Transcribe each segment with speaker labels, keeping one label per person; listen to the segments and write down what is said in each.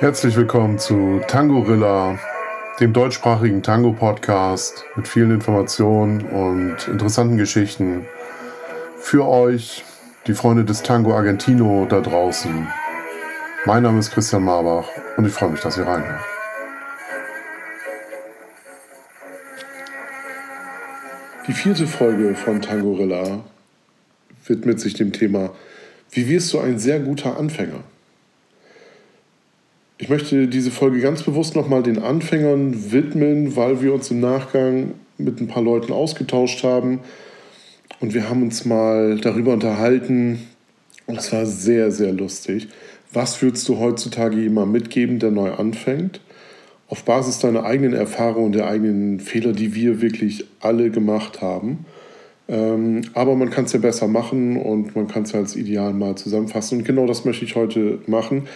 Speaker 1: Herzlich willkommen zu Tangorilla, dem deutschsprachigen Tango-Podcast mit vielen Informationen und interessanten Geschichten für euch, die Freunde des Tango Argentino da draußen. Mein Name ist Christian Marbach und ich freue mich, dass ihr reinhört. Die vierte Folge von Tangorilla widmet sich dem Thema, wie wirst du ein sehr guter Anfänger? Ich möchte diese Folge ganz bewusst nochmal den Anfängern widmen, weil wir uns im Nachgang mit ein paar Leuten ausgetauscht haben und wir haben uns mal darüber unterhalten und es war sehr, sehr lustig. Was würdest du heutzutage jemandem mitgeben, der neu anfängt? Auf Basis deiner eigenen Erfahrung und der eigenen Fehler, die wir wirklich alle gemacht haben. Ähm, aber man kann es ja besser machen und man kann es ja als Ideal mal zusammenfassen. Und genau das möchte ich heute machen.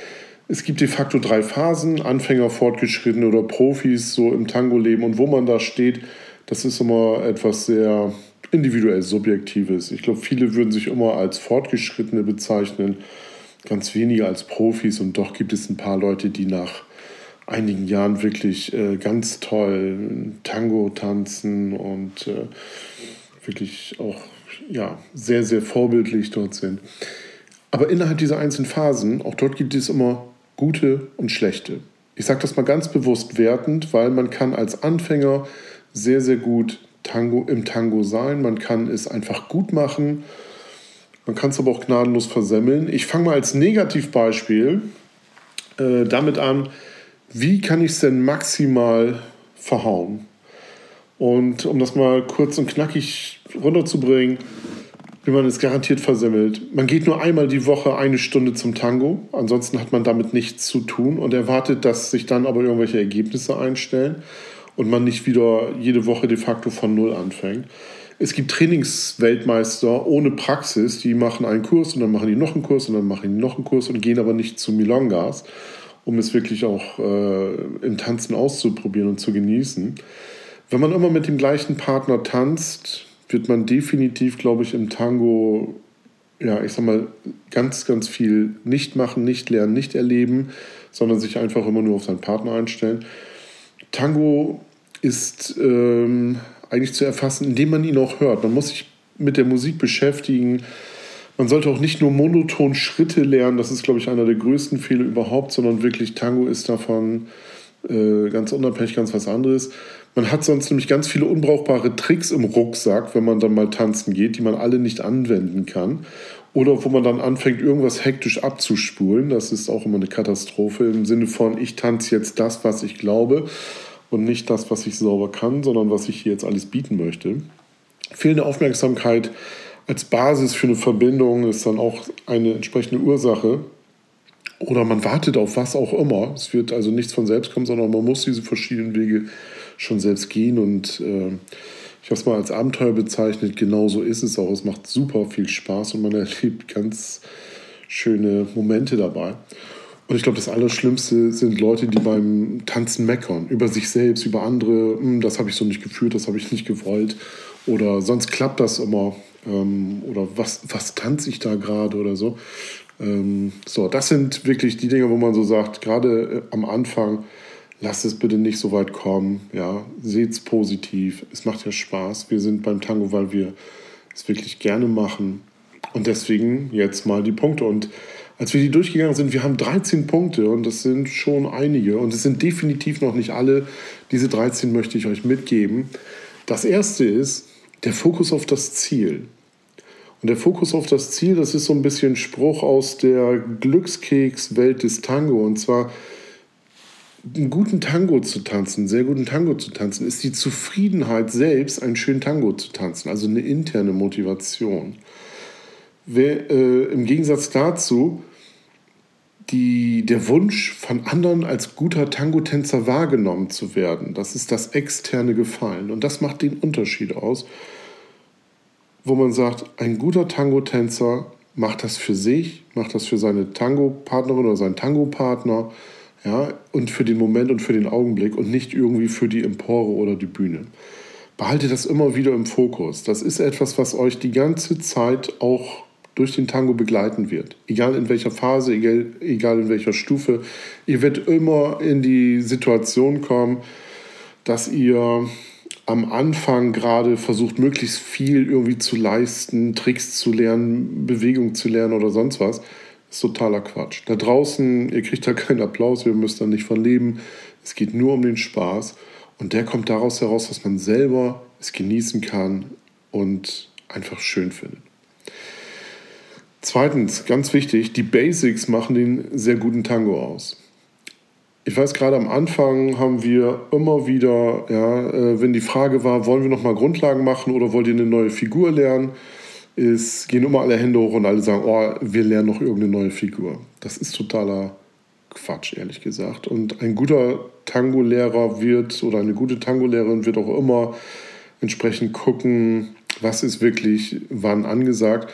Speaker 1: Es gibt de facto drei Phasen, Anfänger, Fortgeschrittene oder Profis, so im Tango-Leben. Und wo man da steht, das ist immer etwas sehr individuell Subjektives. Ich glaube, viele würden sich immer als Fortgeschrittene bezeichnen, ganz wenige als Profis. Und doch gibt es ein paar Leute, die nach einigen Jahren wirklich äh, ganz toll Tango tanzen und äh, wirklich auch ja, sehr, sehr vorbildlich dort sind. Aber innerhalb dieser einzelnen Phasen, auch dort gibt es immer gute und schlechte. Ich sage das mal ganz bewusst wertend, weil man kann als Anfänger sehr, sehr gut Tango, im Tango sein. Man kann es einfach gut machen. Man kann es aber auch gnadenlos versemmeln. Ich fange mal als Negativbeispiel äh, damit an, wie kann ich es denn maximal verhauen? Und um das mal kurz und knackig runterzubringen, wie man es garantiert versemmelt. Man geht nur einmal die Woche eine Stunde zum Tango, ansonsten hat man damit nichts zu tun und erwartet, dass sich dann aber irgendwelche Ergebnisse einstellen und man nicht wieder jede Woche de facto von Null anfängt. Es gibt Trainingsweltmeister ohne Praxis, die machen einen Kurs und dann machen die noch einen Kurs und dann machen die noch einen Kurs und gehen aber nicht zu Milongas, um es wirklich auch äh, im Tanzen auszuprobieren und zu genießen. Wenn man immer mit dem gleichen Partner tanzt, wird man definitiv, glaube ich, im Tango, ja, ich sag mal, ganz, ganz viel nicht machen, nicht lernen, nicht erleben, sondern sich einfach immer nur auf seinen Partner einstellen. Tango ist ähm, eigentlich zu erfassen, indem man ihn auch hört. Man muss sich mit der Musik beschäftigen. Man sollte auch nicht nur monoton Schritte lernen, das ist, glaube ich, einer der größten Fehler überhaupt, sondern wirklich Tango ist davon äh, ganz unabhängig ganz was anderes. Man hat sonst nämlich ganz viele unbrauchbare Tricks im Rucksack, wenn man dann mal tanzen geht, die man alle nicht anwenden kann. Oder wo man dann anfängt, irgendwas hektisch abzuspulen. Das ist auch immer eine Katastrophe im Sinne von, ich tanze jetzt das, was ich glaube und nicht das, was ich sauber kann, sondern was ich hier jetzt alles bieten möchte. Fehlende Aufmerksamkeit als Basis für eine Verbindung ist dann auch eine entsprechende Ursache. Oder man wartet auf was auch immer. Es wird also nichts von selbst kommen, sondern man muss diese verschiedenen Wege schon selbst gehen und äh, ich habe es mal als Abenteuer bezeichnet. Genauso ist es auch. Es macht super viel Spaß und man erlebt ganz schöne Momente dabei. Und ich glaube, das Allerschlimmste sind Leute, die beim Tanzen meckern. Über sich selbst, über andere. Hm, das habe ich so nicht gefühlt, das habe ich nicht gewollt. Oder sonst klappt das immer. Ähm, oder was, was tanze ich da gerade oder so. Ähm, so, das sind wirklich die Dinge, wo man so sagt, gerade äh, am Anfang, lasst es bitte nicht so weit kommen. Ja, seht es positiv. Es macht ja Spaß. Wir sind beim Tango, weil wir es wirklich gerne machen. Und deswegen jetzt mal die Punkte. Und als wir die durchgegangen sind, wir haben 13 Punkte und das sind schon einige. Und es sind definitiv noch nicht alle. Diese 13 möchte ich euch mitgeben. Das erste ist der Fokus auf das Ziel. Und der Fokus auf das Ziel, das ist so ein bisschen Spruch aus der Glückskeks-Welt des Tango. Und zwar, einen guten Tango zu tanzen, sehr guten Tango zu tanzen, ist die Zufriedenheit selbst, einen schönen Tango zu tanzen, also eine interne Motivation. Wer, äh, Im Gegensatz dazu die, der Wunsch von anderen als guter Tango-Tänzer wahrgenommen zu werden, das ist das externe Gefallen und das macht den Unterschied aus, wo man sagt, ein guter Tango-Tänzer macht das für sich, macht das für seine Tango-Partnerin oder seinen Tango-Partner, ja, und für den Moment und für den Augenblick und nicht irgendwie für die Empore oder die Bühne. Behalte das immer wieder im Fokus. Das ist etwas, was euch die ganze Zeit auch durch den Tango begleiten wird. Egal in welcher Phase, egal, egal in welcher Stufe. Ihr werdet immer in die Situation kommen, dass ihr am Anfang gerade versucht, möglichst viel irgendwie zu leisten, Tricks zu lernen, Bewegung zu lernen oder sonst was. Ist totaler Quatsch. Da draußen, ihr kriegt da keinen Applaus, ihr müsst da nicht von leben. Es geht nur um den Spaß. Und der kommt daraus heraus, dass man selber es genießen kann und einfach schön findet. Zweitens, ganz wichtig, die Basics machen den sehr guten Tango aus. Ich weiß, gerade am Anfang haben wir immer wieder, ja, äh, wenn die Frage war, wollen wir nochmal Grundlagen machen oder wollt ihr eine neue Figur lernen, ist, gehen immer alle Hände hoch und alle sagen, oh, wir lernen noch irgendeine neue Figur. Das ist totaler Quatsch, ehrlich gesagt. Und ein guter Tango-Lehrer wird oder eine gute Tango-Lehrerin wird auch immer entsprechend gucken, was ist wirklich wann angesagt.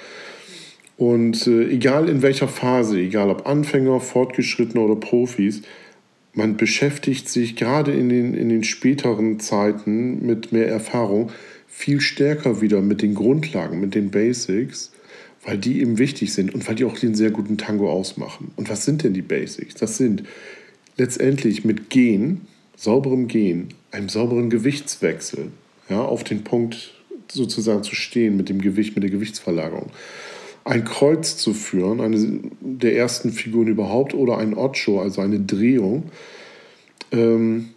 Speaker 1: Und äh, egal in welcher Phase, egal ob Anfänger, Fortgeschrittene oder Profis, man beschäftigt sich gerade in den, in den späteren Zeiten mit mehr Erfahrung viel stärker wieder mit den Grundlagen, mit den Basics, weil die eben wichtig sind und weil die auch den sehr guten Tango ausmachen. Und was sind denn die Basics? Das sind letztendlich mit Gehen, sauberem Gehen, einem sauberen Gewichtswechsel, ja, auf den Punkt sozusagen zu stehen mit dem Gewicht, mit der Gewichtsverlagerung ein Kreuz zu führen, eine der ersten Figuren überhaupt, oder ein Ocho, also eine Drehung. Ähm,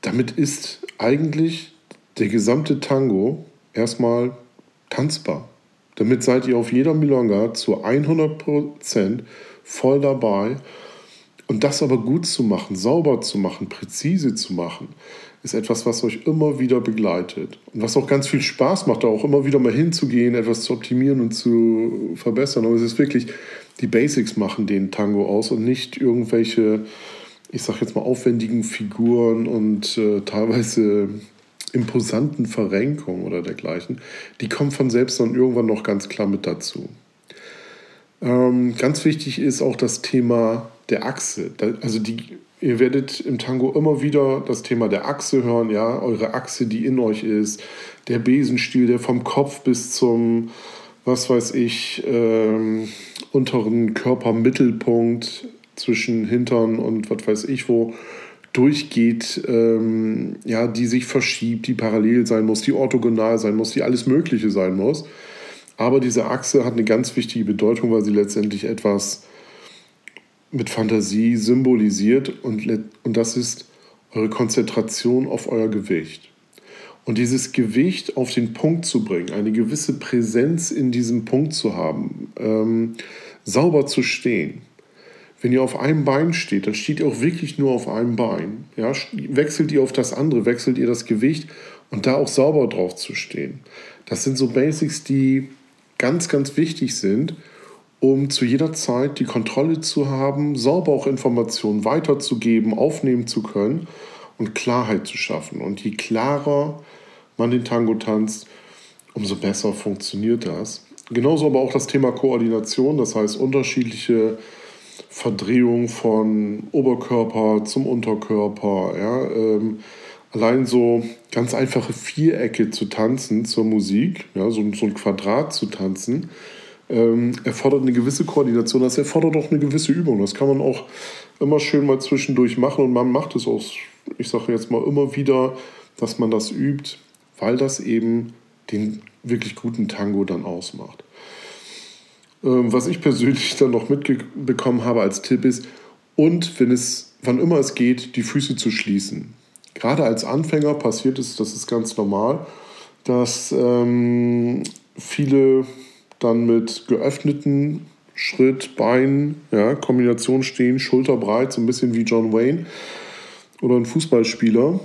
Speaker 1: damit ist eigentlich der gesamte Tango erstmal tanzbar. Damit seid ihr auf jeder Milonga zu 100% voll dabei. Und das aber gut zu machen, sauber zu machen, präzise zu machen, ist etwas, was euch immer wieder begleitet. Und was auch ganz viel Spaß macht, da auch immer wieder mal hinzugehen, etwas zu optimieren und zu verbessern. Aber es ist wirklich, die Basics machen den Tango aus und nicht irgendwelche, ich sag jetzt mal, aufwendigen Figuren und äh, teilweise imposanten Verrenkungen oder dergleichen. Die kommen von selbst dann irgendwann noch ganz klar mit dazu. Ähm, ganz wichtig ist auch das Thema der Achse. Also die Ihr werdet im Tango immer wieder das Thema der Achse hören, ja, eure Achse, die in euch ist, der Besenstiel, der vom Kopf bis zum, was weiß ich, ähm, unteren Körpermittelpunkt zwischen Hintern und was weiß ich wo durchgeht, ähm, ja, die sich verschiebt, die parallel sein muss, die orthogonal sein muss, die alles Mögliche sein muss. Aber diese Achse hat eine ganz wichtige Bedeutung, weil sie letztendlich etwas mit Fantasie symbolisiert und, und das ist eure Konzentration auf euer Gewicht. Und dieses Gewicht auf den Punkt zu bringen, eine gewisse Präsenz in diesem Punkt zu haben, ähm, sauber zu stehen. Wenn ihr auf einem Bein steht, dann steht ihr auch wirklich nur auf einem Bein. Ja? Wechselt ihr auf das andere, wechselt ihr das Gewicht und da auch sauber drauf zu stehen. Das sind so Basics, die ganz, ganz wichtig sind um zu jeder Zeit die Kontrolle zu haben, sauber auch Informationen weiterzugeben, aufnehmen zu können und Klarheit zu schaffen. Und je klarer man den Tango tanzt, umso besser funktioniert das. Genauso aber auch das Thema Koordination, das heißt unterschiedliche Verdrehungen von Oberkörper zum Unterkörper. Ja, ähm, allein so ganz einfache Vierecke zu tanzen zur Musik, ja, so, so ein Quadrat zu tanzen, ähm, erfordert eine gewisse Koordination, das erfordert auch eine gewisse Übung. Das kann man auch immer schön mal zwischendurch machen und man macht es auch, ich sage jetzt mal immer wieder, dass man das übt, weil das eben den wirklich guten Tango dann ausmacht. Ähm, was ich persönlich dann noch mitbekommen habe als Tipp ist, und wenn es, wann immer es geht, die Füße zu schließen. Gerade als Anfänger passiert es, das ist ganz normal, dass ähm, viele dann mit geöffneten Schritt, Bein, ja, Kombination stehen, schulterbreit, so ein bisschen wie John Wayne oder ein Fußballspieler.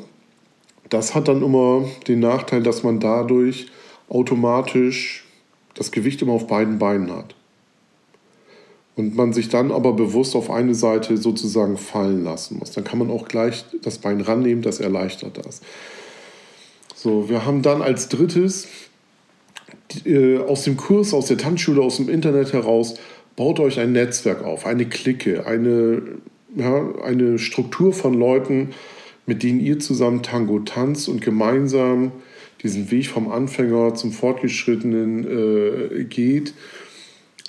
Speaker 1: Das hat dann immer den Nachteil, dass man dadurch automatisch das Gewicht immer auf beiden Beinen hat. Und man sich dann aber bewusst auf eine Seite sozusagen fallen lassen muss. Dann kann man auch gleich das Bein rannehmen, das erleichtert das. So, wir haben dann als drittes äh, aus dem Kurs, aus der Tanzschule, aus dem Internet heraus, baut euch ein Netzwerk auf, eine Clique, eine, ja, eine Struktur von Leuten, mit denen ihr zusammen Tango tanzt und gemeinsam diesen Weg vom Anfänger zum Fortgeschrittenen äh, geht.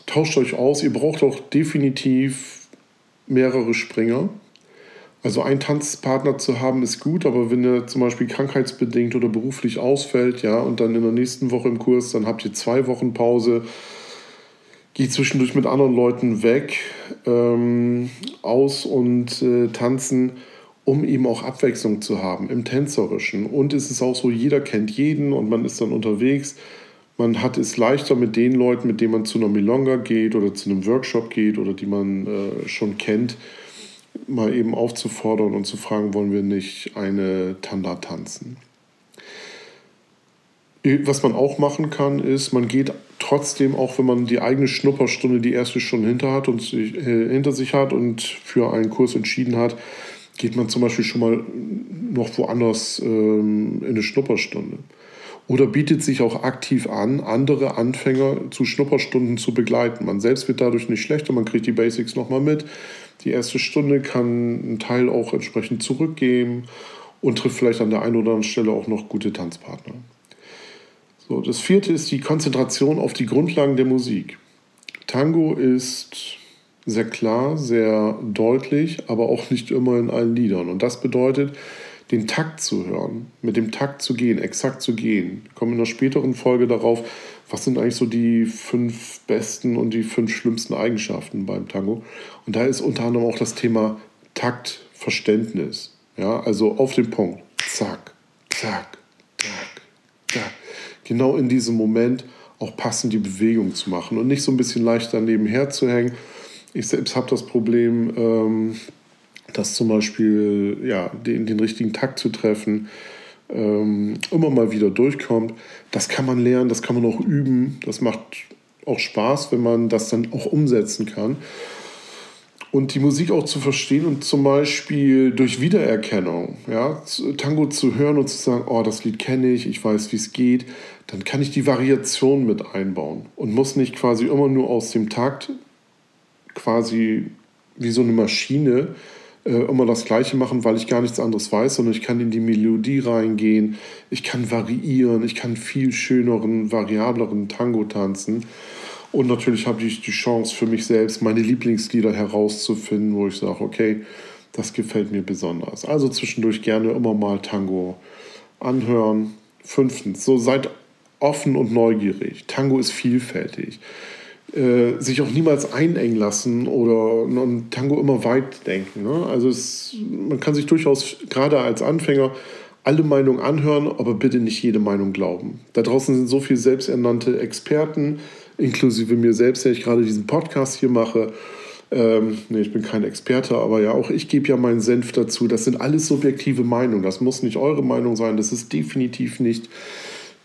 Speaker 1: tauscht euch aus. Ihr braucht auch definitiv mehrere Springer. Also einen Tanzpartner zu haben ist gut, aber wenn er zum Beispiel krankheitsbedingt oder beruflich ausfällt, ja, und dann in der nächsten Woche im Kurs, dann habt ihr zwei Wochen Pause, geht zwischendurch mit anderen Leuten weg, ähm, aus und äh, tanzen, um eben auch Abwechslung zu haben im Tänzerischen. Und es ist auch so, jeder kennt jeden und man ist dann unterwegs. Man hat es leichter mit den Leuten, mit denen man zu einer Milonga geht oder zu einem Workshop geht oder die man äh, schon kennt, mal eben aufzufordern und zu fragen, wollen wir nicht eine Tanda tanzen. Was man auch machen kann, ist, man geht trotzdem, auch wenn man die eigene Schnupperstunde, die erste schon hinter, hat und sich, äh, hinter sich hat und für einen Kurs entschieden hat, geht man zum Beispiel schon mal noch woanders ähm, in eine Schnupperstunde. Oder bietet sich auch aktiv an, andere Anfänger zu Schnupperstunden zu begleiten. Man selbst wird dadurch nicht schlechter, man kriegt die Basics nochmal mit. Die erste Stunde kann einen Teil auch entsprechend zurückgeben und trifft vielleicht an der einen oder anderen Stelle auch noch gute Tanzpartner. So, das vierte ist die Konzentration auf die Grundlagen der Musik. Tango ist sehr klar, sehr deutlich, aber auch nicht immer in allen Liedern. Und das bedeutet, den Takt zu hören, mit dem Takt zu gehen, exakt zu gehen. Ich komme in einer späteren Folge darauf, was sind eigentlich so die fünf besten und die fünf schlimmsten Eigenschaften beim Tango. Und da ist unter anderem auch das Thema Taktverständnis. Ja, also auf den Punkt. Zack, zack, zack, zack. Genau in diesem Moment auch passend die Bewegung zu machen und nicht so ein bisschen leichter nebenher zu hängen. Ich selbst habe das Problem, ähm, dass zum Beispiel ja, den, den richtigen Takt zu treffen ähm, immer mal wieder durchkommt. Das kann man lernen, das kann man auch üben. Das macht auch Spaß, wenn man das dann auch umsetzen kann. Und die Musik auch zu verstehen und zum Beispiel durch Wiedererkennung, ja, Tango zu hören und zu sagen, oh, das Lied kenne ich, ich weiß, wie es geht, dann kann ich die Variation mit einbauen und muss nicht quasi immer nur aus dem Takt quasi wie so eine Maschine immer das Gleiche machen, weil ich gar nichts anderes weiß, sondern ich kann in die Melodie reingehen, ich kann variieren, ich kann viel schöneren, variableren Tango tanzen. Und natürlich habe ich die Chance für mich selbst, meine Lieblingslieder herauszufinden, wo ich sage, okay, das gefällt mir besonders. Also zwischendurch gerne immer mal Tango anhören. Fünftens, so seid offen und neugierig. Tango ist vielfältig. Äh, sich auch niemals einengen lassen oder und Tango immer weit denken. Ne? Also es, man kann sich durchaus gerade als Anfänger alle Meinungen anhören, aber bitte nicht jede Meinung glauben. Da draußen sind so viele selbsternannte Experten, inklusive mir selbst, der ich gerade diesen Podcast hier mache. Ähm, nee, ich bin kein Experte, aber ja, auch ich gebe ja meinen Senf dazu. Das sind alles subjektive Meinungen. Das muss nicht eure Meinung sein. Das ist definitiv nicht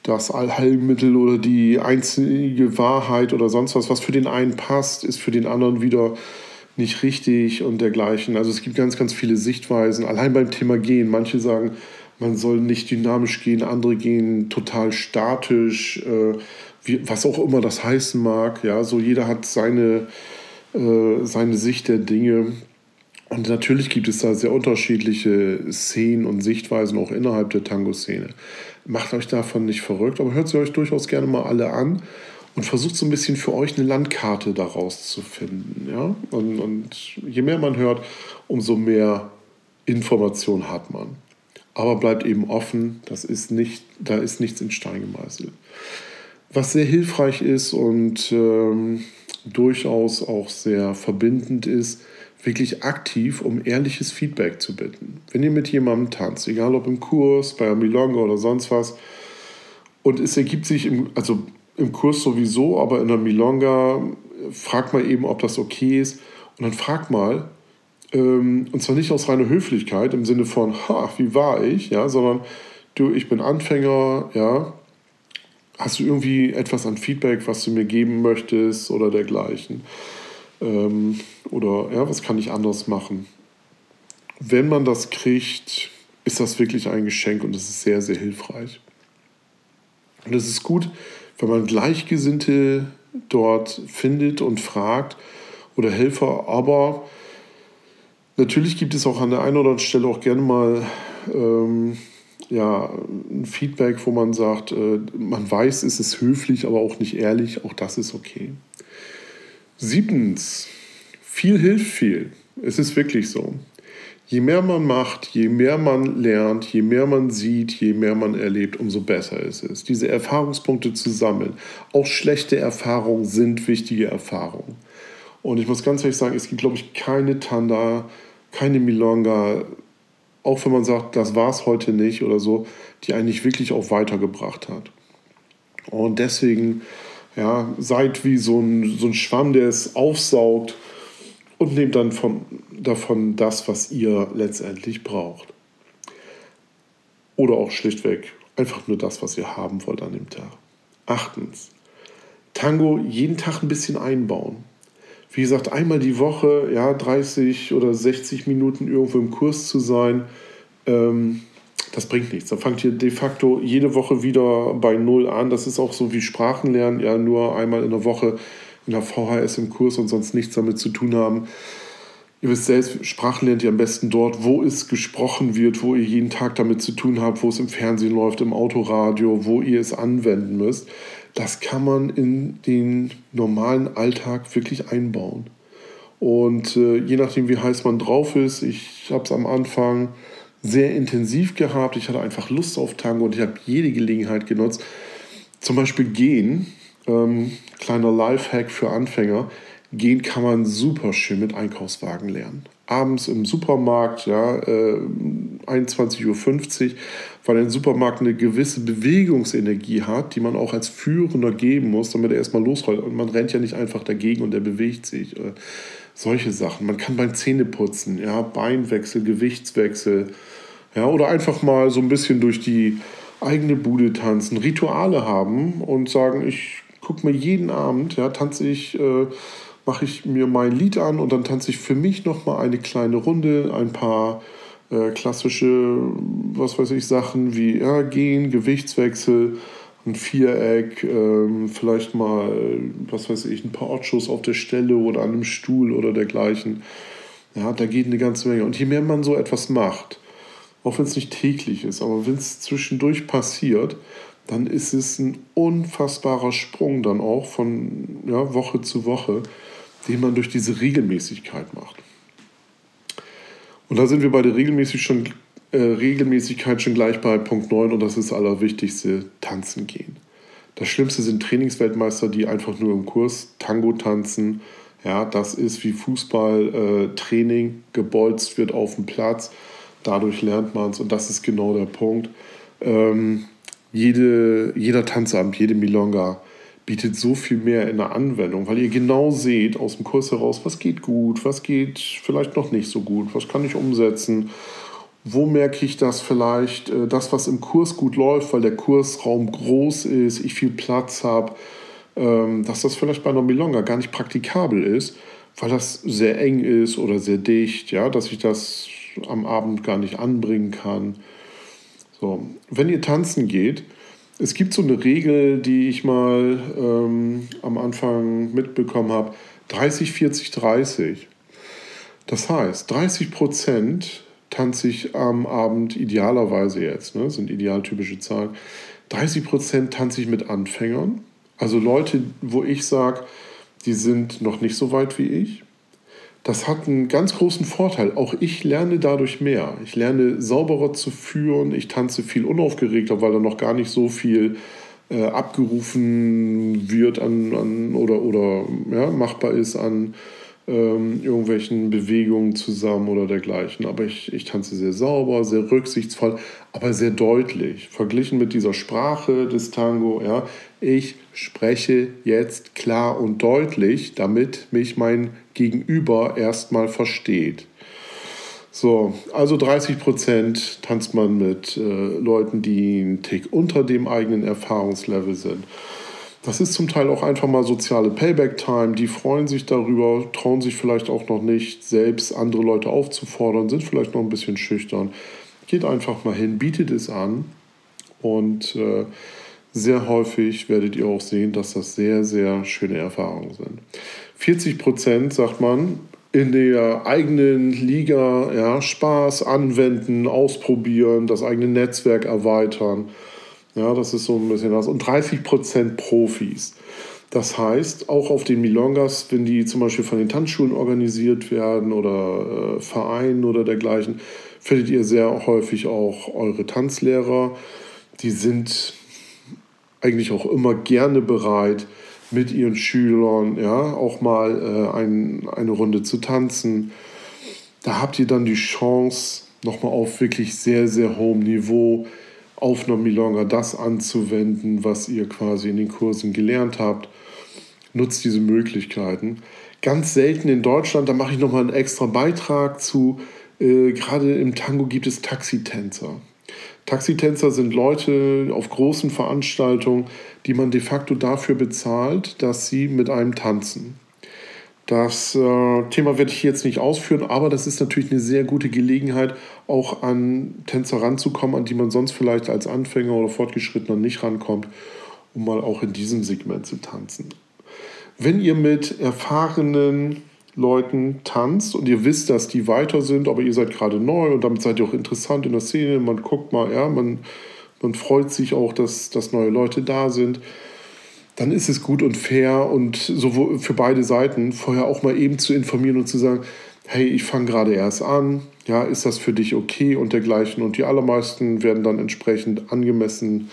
Speaker 1: das Allheilmittel oder die einzige Wahrheit oder sonst was, was für den einen passt, ist für den anderen wieder nicht richtig und dergleichen. Also es gibt ganz, ganz viele Sichtweisen. Allein beim Thema Gehen. Manche sagen, man soll nicht dynamisch gehen, andere gehen total statisch, äh, wie, was auch immer das heißen mag. Ja, so jeder hat seine, äh, seine Sicht der Dinge. Und natürlich gibt es da sehr unterschiedliche Szenen und Sichtweisen auch innerhalb der Tango-Szene. Macht euch davon nicht verrückt, aber hört sie euch durchaus gerne mal alle an und versucht so ein bisschen für euch eine Landkarte daraus zu finden. Ja? Und, und je mehr man hört, umso mehr Information hat man. Aber bleibt eben offen, das ist nicht, da ist nichts in Stein gemeißelt. Was sehr hilfreich ist und ähm, durchaus auch sehr verbindend ist, wirklich aktiv um ehrliches Feedback zu bitten. Wenn ihr mit jemandem tanzt, egal ob im Kurs, bei einer Milonga oder sonst was, und es ergibt sich, im, also im Kurs sowieso, aber in der Milonga, fragt mal eben, ob das okay ist. Und dann fragt mal, ähm, und zwar nicht aus reiner Höflichkeit im Sinne von, ha, wie war ich, ja, sondern du, ich bin Anfänger, ja, hast du irgendwie etwas an Feedback, was du mir geben möchtest oder dergleichen? Ähm, oder ja, was kann ich anders machen? Wenn man das kriegt, ist das wirklich ein Geschenk und es ist sehr, sehr hilfreich. Und es ist gut, wenn man Gleichgesinnte dort findet und fragt oder Helfer, aber natürlich gibt es auch an der einen oder anderen Stelle auch gerne mal ähm, ja, ein Feedback, wo man sagt, äh, man weiß, es ist höflich, aber auch nicht ehrlich, auch das ist okay. Siebtens, viel hilft viel. Es ist wirklich so. Je mehr man macht, je mehr man lernt, je mehr man sieht, je mehr man erlebt, umso besser ist es. Diese Erfahrungspunkte zu sammeln. Auch schlechte Erfahrungen sind wichtige Erfahrungen. Und ich muss ganz ehrlich sagen, es gibt, glaube ich, keine Tanda, keine Milonga, auch wenn man sagt, das war es heute nicht oder so, die eigentlich wirklich auch weitergebracht hat. Und deswegen, ja, seid wie so ein, so ein Schwamm, der es aufsaugt und nehmt dann von, davon das, was ihr letztendlich braucht. Oder auch schlichtweg einfach nur das, was ihr haben wollt an dem Tag. Achtens, Tango jeden Tag ein bisschen einbauen. Wie gesagt, einmal die Woche, ja, 30 oder 60 Minuten irgendwo im Kurs zu sein, ähm, das bringt nichts. Da fangt ihr de facto jede Woche wieder bei Null an. Das ist auch so wie Sprachenlernen, ja, nur einmal in der Woche in der VHS im Kurs und sonst nichts damit zu tun haben. Ihr wisst selbst, Sprachen lernt ihr am besten dort, wo es gesprochen wird, wo ihr jeden Tag damit zu tun habt, wo es im Fernsehen läuft, im Autoradio, wo ihr es anwenden müsst. Das kann man in den normalen Alltag wirklich einbauen. Und äh, je nachdem, wie heiß man drauf ist, ich habe es am Anfang sehr intensiv gehabt. Ich hatte einfach Lust auf Tango und ich habe jede Gelegenheit genutzt. Zum Beispiel gehen. Ähm, kleiner Lifehack für Anfänger. Gehen kann man super schön mit Einkaufswagen lernen. Abends im Supermarkt, ja, äh, 21.50 Uhr, weil ein Supermarkt eine gewisse Bewegungsenergie hat, die man auch als Führender geben muss, damit er erstmal losrollt. Und man rennt ja nicht einfach dagegen und er bewegt sich. Äh, solche Sachen. Man kann beim Zähneputzen, ja, Beinwechsel, Gewichtswechsel, ja, oder einfach mal so ein bisschen durch die eigene Bude tanzen, Rituale haben und sagen, ich gucke mir jeden Abend, ja, tanze ich, äh, mache ich mir mein Lied an und dann tanze ich für mich nochmal eine kleine Runde, ein paar äh, klassische, was weiß ich, Sachen wie ja, Gehen, Gewichtswechsel, ein Viereck, äh, vielleicht mal, was weiß ich, ein paar Otschos auf der Stelle oder an einem Stuhl oder dergleichen. Ja, da geht eine ganze Menge. Und je mehr man so etwas macht, auch wenn es nicht täglich ist, aber wenn es zwischendurch passiert, dann ist es ein unfassbarer Sprung dann auch von ja, Woche zu Woche, den man durch diese Regelmäßigkeit macht. Und da sind wir bei der Regelmäßig schon, äh, Regelmäßigkeit schon gleich bei Punkt 9 und das ist das Allerwichtigste, tanzen gehen. Das Schlimmste sind Trainingsweltmeister, die einfach nur im Kurs Tango tanzen. Ja, das ist wie Fußballtraining, äh, gebolzt wird auf dem Platz. Dadurch lernt man es und das ist genau der Punkt. Ähm, jede, jeder Tanzabend, jede Milonga bietet so viel mehr in der Anwendung, weil ihr genau seht aus dem Kurs heraus, was geht gut, was geht vielleicht noch nicht so gut, was kann ich umsetzen, wo merke ich das vielleicht, äh, das, was im Kurs gut läuft, weil der Kursraum groß ist, ich viel Platz habe, ähm, dass das vielleicht bei einer Milonga gar nicht praktikabel ist, weil das sehr eng ist oder sehr dicht, ja, dass ich das am Abend gar nicht anbringen kann. So, wenn ihr tanzen geht, es gibt so eine Regel, die ich mal ähm, am Anfang mitbekommen habe: 30, 40, 30. Das heißt, 30 Prozent tanze ich am Abend idealerweise jetzt, ne, sind idealtypische Zahlen. 30 Prozent tanze ich mit Anfängern, also Leute, wo ich sage, die sind noch nicht so weit wie ich das hat einen ganz großen Vorteil. Auch ich lerne dadurch mehr. Ich lerne sauberer zu führen. Ich tanze viel unaufgeregter, weil da noch gar nicht so viel äh, abgerufen wird an, an oder, oder ja, machbar ist an ähm, irgendwelchen Bewegungen zusammen oder dergleichen. Aber ich, ich tanze sehr sauber, sehr rücksichtsvoll, aber sehr deutlich. Verglichen mit dieser Sprache des Tango, ja, ich spreche jetzt klar und deutlich, damit mich mein Gegenüber erstmal versteht. So, also 30 Prozent tanzt man mit äh, Leuten, die einen Tick unter dem eigenen Erfahrungslevel sind. Das ist zum Teil auch einfach mal soziale Payback-Time. Die freuen sich darüber, trauen sich vielleicht auch noch nicht, selbst andere Leute aufzufordern, sind vielleicht noch ein bisschen schüchtern. Geht einfach mal hin, bietet es an und äh, sehr häufig werdet ihr auch sehen, dass das sehr, sehr schöne Erfahrungen sind. 40 Prozent, sagt man, in der eigenen Liga ja, Spaß anwenden, ausprobieren, das eigene Netzwerk erweitern. Ja, das ist so ein bisschen das. Und 30 Prozent Profis. Das heißt, auch auf den Milongas, wenn die zum Beispiel von den Tanzschulen organisiert werden oder äh, Vereinen oder dergleichen, findet ihr sehr häufig auch eure Tanzlehrer. Die sind eigentlich auch immer gerne bereit, mit ihren Schülern ja, auch mal äh, ein, eine Runde zu tanzen. Da habt ihr dann die Chance, nochmal auf wirklich sehr, sehr hohem Niveau auf einer Milonga das anzuwenden, was ihr quasi in den Kursen gelernt habt. Nutzt diese Möglichkeiten. Ganz selten in Deutschland, da mache ich nochmal einen extra Beitrag zu. Äh, gerade im Tango gibt es Taxitänzer. Taxitänzer sind Leute auf großen Veranstaltungen, die man de facto dafür bezahlt, dass sie mit einem tanzen. Das äh, Thema werde ich jetzt nicht ausführen, aber das ist natürlich eine sehr gute Gelegenheit, auch an Tänzer ranzukommen, an die man sonst vielleicht als Anfänger oder Fortgeschrittener nicht rankommt, um mal auch in diesem Segment zu tanzen. Wenn ihr mit erfahrenen Leuten tanzt und ihr wisst, dass die weiter sind, aber ihr seid gerade neu und damit seid ihr auch interessant in der Szene, man guckt mal, ja, man, man freut sich auch, dass, dass neue Leute da sind, dann ist es gut und fair und sowohl für beide Seiten vorher auch mal eben zu informieren und zu sagen, hey, ich fange gerade erst an, ja, ist das für dich okay und dergleichen. Und die allermeisten werden dann entsprechend angemessen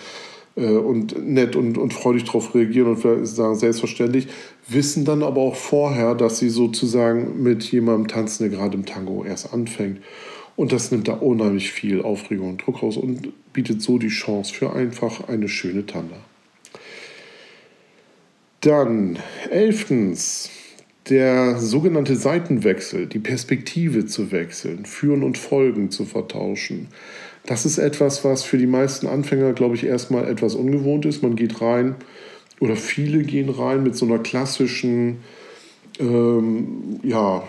Speaker 1: äh, und nett und, und freudig darauf reagieren und sagen selbstverständlich, wissen dann aber auch vorher, dass sie sozusagen mit jemandem tanzen, der gerade im Tango erst anfängt. Und das nimmt da unheimlich viel Aufregung und Druck raus und bietet so die Chance für einfach eine schöne Tanda. Dann elftens, der sogenannte Seitenwechsel, die Perspektive zu wechseln, Führen und Folgen zu vertauschen. Das ist etwas, was für die meisten Anfänger, glaube ich, erstmal etwas ungewohnt ist. Man geht rein oder viele gehen rein mit so einer klassischen, ähm, ja,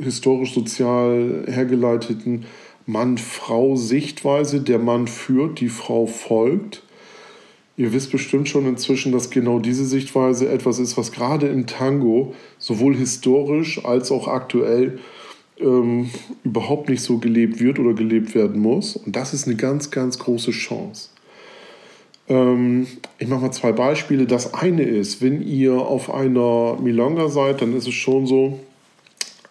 Speaker 1: historisch-sozial hergeleiteten Mann-Frau-Sichtweise. Der Mann führt, die Frau folgt. Ihr wisst bestimmt schon inzwischen, dass genau diese Sichtweise etwas ist, was gerade im Tango sowohl historisch als auch aktuell ähm, überhaupt nicht so gelebt wird oder gelebt werden muss. Und das ist eine ganz, ganz große Chance. Ähm, ich mache mal zwei Beispiele. Das eine ist, wenn ihr auf einer Milonga seid, dann ist es schon so,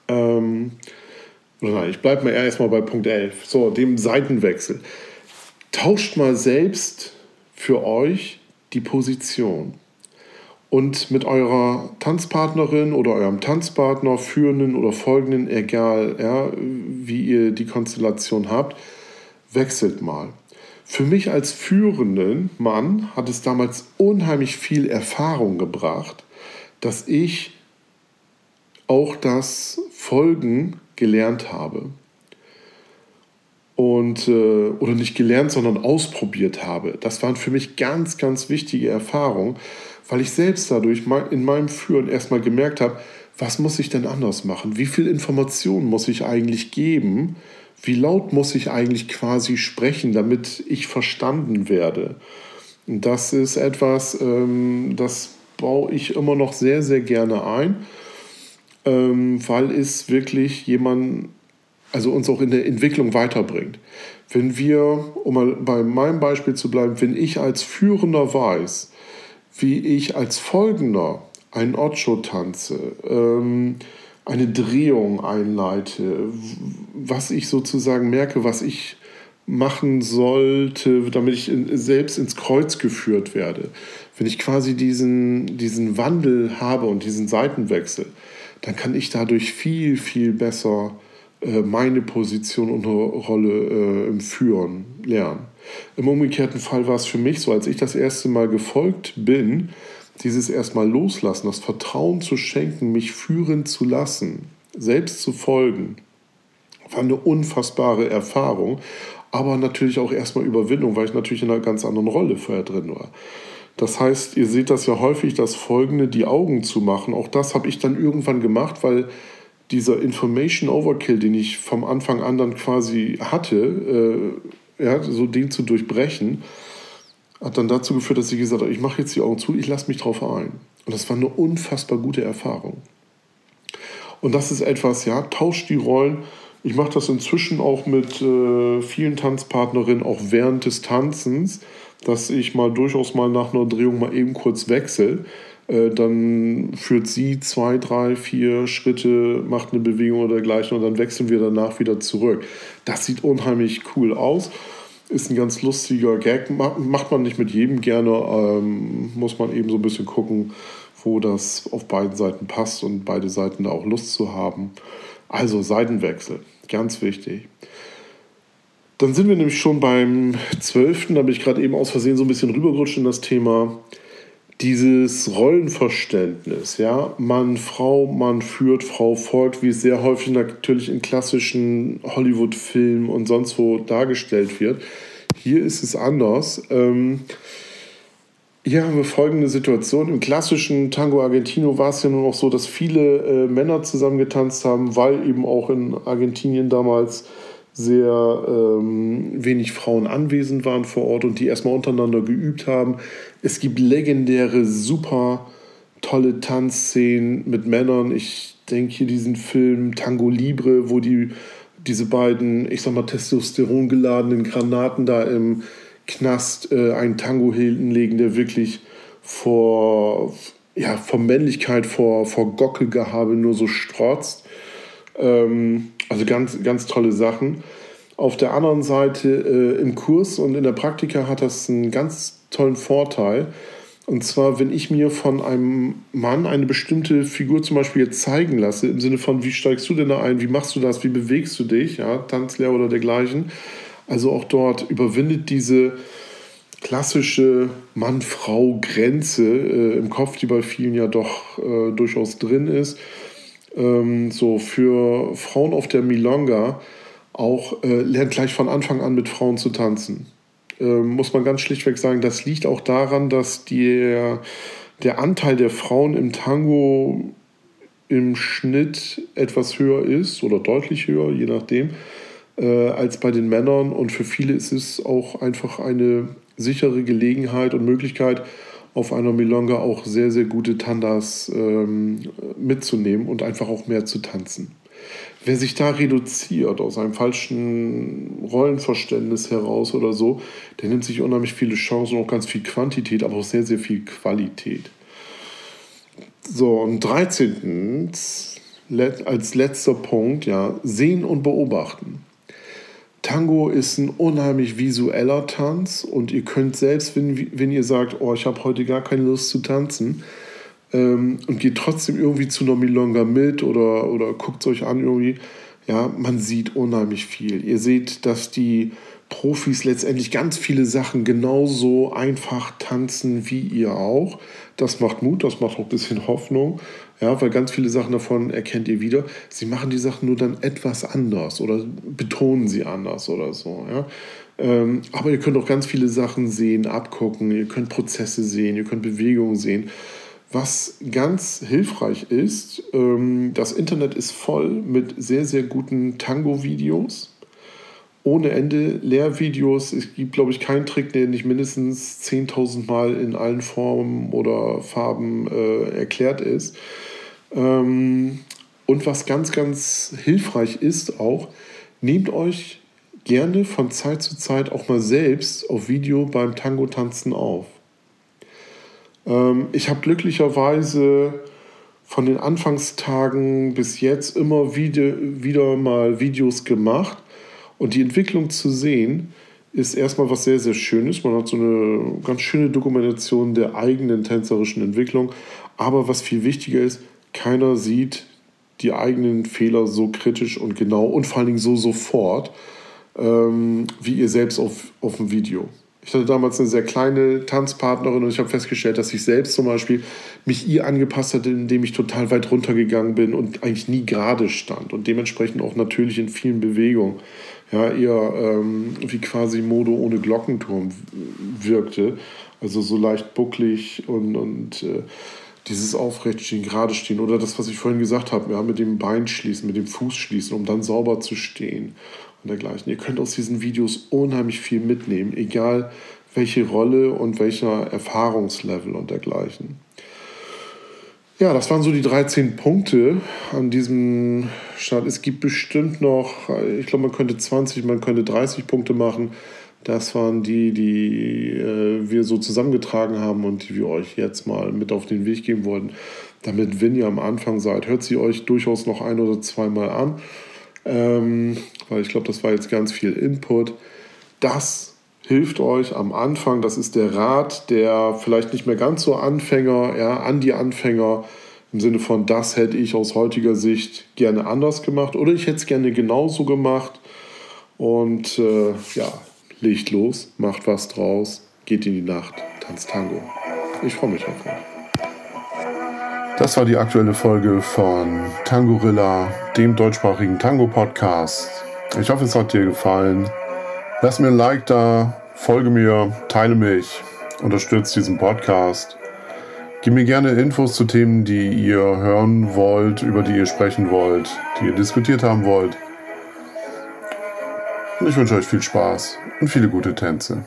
Speaker 1: ähm, oder nein, ich bleibe mal erstmal bei Punkt 11, so, dem Seitenwechsel. Tauscht mal selbst für euch die Position. Und mit eurer Tanzpartnerin oder eurem Tanzpartner, führenden oder folgenden, egal ja, wie ihr die Konstellation habt, wechselt mal. Für mich als führenden Mann hat es damals unheimlich viel Erfahrung gebracht, dass ich auch das Folgen gelernt habe und äh, oder nicht gelernt, sondern ausprobiert habe. Das waren für mich ganz, ganz wichtige Erfahrungen, weil ich selbst dadurch in meinem Führen erstmal gemerkt habe, was muss ich denn anders machen? Wie viel Information muss ich eigentlich geben? Wie laut muss ich eigentlich quasi sprechen, damit ich verstanden werde? Und das ist etwas, ähm, das baue ich immer noch sehr, sehr gerne ein, ähm, weil es wirklich jemand also uns auch in der Entwicklung weiterbringt. Wenn wir, um mal bei meinem Beispiel zu bleiben, wenn ich als Führender weiß, wie ich als Folgender einen Ocho tanze, ähm, eine Drehung einleite, was ich sozusagen merke, was ich machen sollte, damit ich selbst ins Kreuz geführt werde. Wenn ich quasi diesen, diesen Wandel habe und diesen Seitenwechsel, dann kann ich dadurch viel, viel besser meine Position und Rolle äh, im Führen lernen. Im umgekehrten Fall war es für mich so, als ich das erste Mal gefolgt bin, dieses erstmal loslassen, das Vertrauen zu schenken, mich führen zu lassen, selbst zu folgen, war eine unfassbare Erfahrung, aber natürlich auch erstmal Überwindung, weil ich natürlich in einer ganz anderen Rolle vorher drin war. Das heißt, ihr seht das ja häufig, das Folgende, die Augen zu machen. Auch das habe ich dann irgendwann gemacht, weil dieser Information Overkill, den ich vom Anfang an dann quasi hatte, äh, ja, so den zu durchbrechen, hat dann dazu geführt, dass ich gesagt habe, ich mache jetzt die Augen zu, ich lasse mich drauf ein. Und das war eine unfassbar gute Erfahrung. Und das ist etwas, ja, tauscht die Rollen. Ich mache das inzwischen auch mit äh, vielen Tanzpartnerinnen, auch während des Tanzens, dass ich mal durchaus mal nach einer Drehung mal eben kurz wechsle Äh, dann führt sie zwei, drei, vier Schritte, macht eine Bewegung oder dergleichen und dann wechseln wir danach wieder zurück. Das sieht unheimlich cool aus. Ist ein ganz lustiger Gag. Macht man nicht mit jedem gerne. Ähm, muss man eben so ein bisschen gucken, wo das auf beiden Seiten passt und beide Seiten da auch Lust zu haben. Also Seitenwechsel, ganz wichtig. Dann sind wir nämlich schon beim 12. Da bin ich gerade eben aus Versehen so ein bisschen rübergerutscht in das Thema. Dieses Rollenverständnis, ja, Mann, Frau, Mann führt, Frau folgt, wie es sehr häufig natürlich in klassischen Hollywood-Filmen und sonst wo dargestellt wird. Hier ist es anders. Ähm, hier haben wir folgende Situation. Im klassischen Tango Argentino war es ja nur noch so, dass viele äh, Männer zusammen getanzt haben, weil eben auch in Argentinien damals sehr ähm, wenig Frauen anwesend waren vor Ort und die erstmal untereinander geübt haben. Es gibt legendäre, super tolle Tanzszenen mit Männern. Ich denke hier diesen Film Tango Libre, wo die diese beiden, ich sag mal, Testosteron geladenen Granaten da im Knast äh, einen Tango hinlegen, der wirklich vor, ja, vor Männlichkeit, vor, vor Gockelgehabe nur so strotzt. Ähm, also ganz, ganz tolle Sachen. Auf der anderen Seite äh, im Kurs und in der Praktika hat das einen ganz tollen Vorteil. Und zwar, wenn ich mir von einem Mann eine bestimmte Figur zum Beispiel jetzt zeigen lasse, im Sinne von, wie steigst du denn da ein, wie machst du das, wie bewegst du dich, ja, Tanzlehrer oder dergleichen. Also auch dort überwindet diese klassische Mann-Frau-Grenze äh, im Kopf, die bei vielen ja doch äh, durchaus drin ist, ähm, so für Frauen auf der Milonga auch äh, lernt gleich von Anfang an mit Frauen zu tanzen. Ähm, muss man ganz schlichtweg sagen, das liegt auch daran, dass der, der Anteil der Frauen im Tango im Schnitt etwas höher ist oder deutlich höher, je nachdem, äh, als bei den Männern. Und für viele ist es auch einfach eine sichere Gelegenheit und Möglichkeit, auf einer Milonga auch sehr, sehr gute Tandas ähm, mitzunehmen und einfach auch mehr zu tanzen. Wer sich da reduziert aus einem falschen Rollenverständnis heraus oder so, der nimmt sich unheimlich viele Chancen auch ganz viel Quantität, aber auch sehr, sehr viel Qualität. So, und 13. als letzter Punkt, ja, sehen und beobachten. Tango ist ein unheimlich visueller Tanz und ihr könnt selbst, wenn, wenn ihr sagt, oh, ich habe heute gar keine Lust zu tanzen ähm, und geht trotzdem irgendwie zu einer Milonga mit oder, oder guckt es euch an irgendwie, ja, man sieht unheimlich viel. Ihr seht, dass die Profis letztendlich ganz viele Sachen genauso einfach tanzen wie ihr auch. Das macht Mut, das macht auch ein bisschen Hoffnung. Ja, weil ganz viele Sachen davon erkennt ihr wieder. Sie machen die Sachen nur dann etwas anders oder betonen sie anders oder so. Ja. Ähm, aber ihr könnt auch ganz viele Sachen sehen, abgucken, ihr könnt Prozesse sehen, ihr könnt Bewegungen sehen. Was ganz hilfreich ist, ähm, das Internet ist voll mit sehr, sehr guten Tango-Videos ohne Ende Lehrvideos. Es gibt, glaube ich, keinen Trick, der nicht mindestens 10.000 Mal in allen Formen oder Farben äh, erklärt ist. Ähm, und was ganz, ganz hilfreich ist auch, nehmt euch gerne von Zeit zu Zeit auch mal selbst auf Video beim Tango-Tanzen auf. Ähm, ich habe glücklicherweise von den Anfangstagen bis jetzt immer wieder, wieder mal Videos gemacht und die Entwicklung zu sehen, ist erstmal was sehr, sehr Schönes. Man hat so eine ganz schöne Dokumentation der eigenen tänzerischen Entwicklung. Aber was viel wichtiger ist, keiner sieht die eigenen Fehler so kritisch und genau und vor allen Dingen so sofort, ähm, wie ihr selbst auf, auf dem Video. Ich hatte damals eine sehr kleine Tanzpartnerin und ich habe festgestellt, dass ich selbst zum Beispiel mich ihr angepasst hatte, indem ich total weit runtergegangen bin und eigentlich nie gerade stand und dementsprechend auch natürlich in vielen Bewegungen ja, eher ähm, wie quasi Mode ohne Glockenturm wirkte. Also so leicht bucklig und, und äh, dieses Aufrechtstehen, gerade stehen oder das, was ich vorhin gesagt habe, ja, mit dem Bein schließen, mit dem Fuß schließen, um dann sauber zu stehen und dergleichen. Ihr könnt aus diesen Videos unheimlich viel mitnehmen, egal welche Rolle und welcher Erfahrungslevel und dergleichen. Ja, das waren so die 13 Punkte an diesem Start. Es gibt bestimmt noch, ich glaube, man könnte 20, man könnte 30 Punkte machen, Das waren die, die äh, wir so zusammengetragen haben und die wir euch jetzt mal mit auf den Weg geben wollten. Damit, wenn ihr am Anfang seid, hört sie euch durchaus noch ein oder zweimal an. Ähm, weil ich glaube, das war jetzt ganz viel Input. Das hilft euch am Anfang. Das ist der Rat, der vielleicht nicht mehr ganz so Anfänger, ja, an die Anfänger im Sinne von, das hätte ich aus heutiger Sicht gerne anders gemacht oder ich hätte es gerne genauso gemacht. Und äh, ja, legt los, macht was draus, geht in die Nacht, tanzt Tango. Ich freue mich auf euch. Das war die aktuelle Folge von Tangorilla, dem deutschsprachigen Tango-Podcast. Ich hoffe, es hat dir gefallen. Lass mir ein Like da, folge mir, teile mich, unterstütze diesen Podcast. Gib mir gerne Infos zu Themen, die ihr hören wollt, über die ihr sprechen wollt, die ihr diskutiert haben wollt. Und ich wünsche euch viel Spaß und viele gute Tänze.